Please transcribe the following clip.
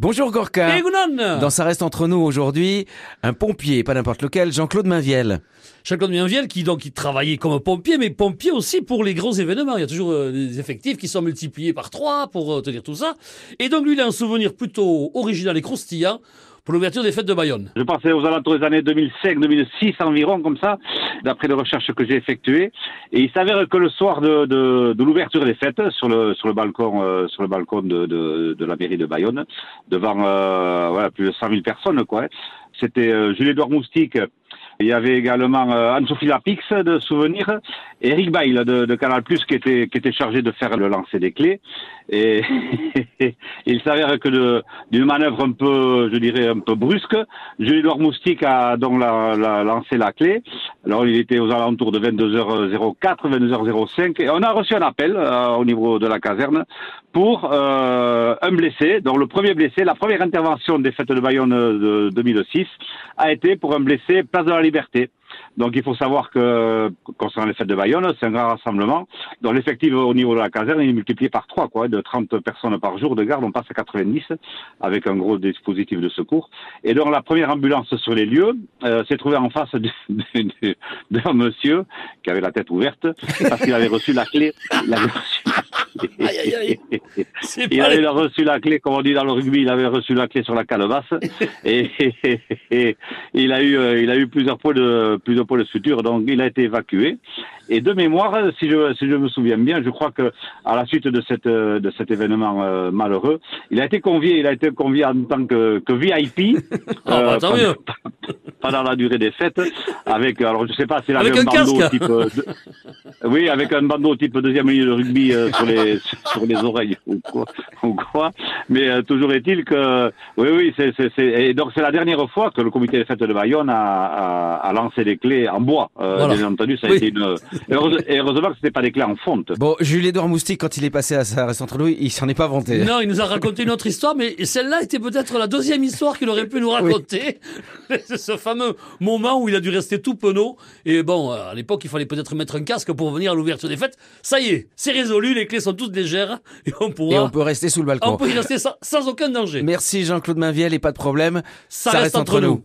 Bonjour Gorka. Dans Ça reste entre nous aujourd'hui, un pompier, pas n'importe lequel, Jean-Claude Mainviel. Jean-Claude Mienviel qui donc il travaillait comme pompier, mais pompier aussi pour les gros événements. Il y a toujours euh, des effectifs qui sont multipliés par trois pour euh, tenir tout ça. Et donc lui, il a un souvenir plutôt original et croustillant pour l'ouverture des fêtes de Bayonne. Je pensais aux alentours des années 2005-2006 environ, comme ça, d'après les recherches que j'ai effectuées. Et il s'avère que le soir de, de, de l'ouverture des fêtes, sur le, sur le balcon, euh, sur le balcon de, de, la mairie de Bayonne, devant euh, voilà, plus de 100 000 personnes, quoi. hein. C'était euh, Jules-Édouard Moustique. Il y avait également euh, Anne-Sophie Lapix de Souvenirs, et Eric Bail de, de Canal Plus qui était, chargé de faire le lancer des clés. Et il s'avère que d'une manœuvre un peu, je dirais, un peu brusque, Jules-Édouard Moustique a donc la, la- lancé la clé. Alors il était aux alentours de 22h04, 22h05, et on a reçu un appel euh, au niveau de la caserne pour euh, un blessé. Donc le premier blessé, la première intervention des fêtes de Bayonne de 2006 a été pour un blessé place de la Liberté. Donc il faut savoir que concernant les fêtes de Bayonne, c'est un grand rassemblement. Donc l'effectif au niveau de la caserne est multiplié par trois, quoi, de 30 personnes par jour de garde, on passe à 90 avec un gros dispositif de secours. Et donc la première ambulance sur les lieux euh, s'est trouvée en face d'un monsieur qui avait la tête ouverte parce qu'il avait reçu la clé. Aïe, aïe, aïe. C'est Il avait les- reçu la clé, comme on dit dans le rugby, il avait reçu la clé sur la calebasse et, et il a eu, euh, il a eu plusieurs points de, plusieurs points de suture, donc il a été évacué. Et de mémoire, si je, si je me souviens bien, je crois que à la suite de cette, euh, de cet événement euh, malheureux, il a été convié, il a été convié en tant que, que VIP Ah, bah, tant pendant, mieux. pendant la durée des fêtes, avec, alors je sais pas, s'il avait Avec un bandeau casque. type, de- oui, avec un bandeau type deuxième ligne de rugby euh, sur les sur les oreilles ou quoi, ou quoi. Mais euh, toujours est-il que oui, oui, c'est c'est c'est et donc c'est la dernière fois que le comité des fêtes de Bayonne a, a, a lancé des clés en bois. Euh, Voilà. Bien entendu, ça a Oui. été une et heureuse- et heureusement que c'était pas des clés en fonte. Bon, Jules-Édouard Moustique, quand il est passé à reste entre nous, il s'en est pas vanté. Non, il nous a raconté une autre histoire, mais celle-là était peut-être la deuxième histoire qu'il aurait pu nous raconter. C'est ce fameux moment où il a dû rester tout penaud. Et bon, à l'époque, il fallait peut-être mettre un casque pour venir à l'ouverture des fêtes. Ça y est, c'est résolu, les clés sont toutes légères et on pourra, Et on peut rester sous le balcon. on peut y rester sans, sans aucun danger. Merci Jean-Claude Mainviel et pas de problème. Ça reste entre nous.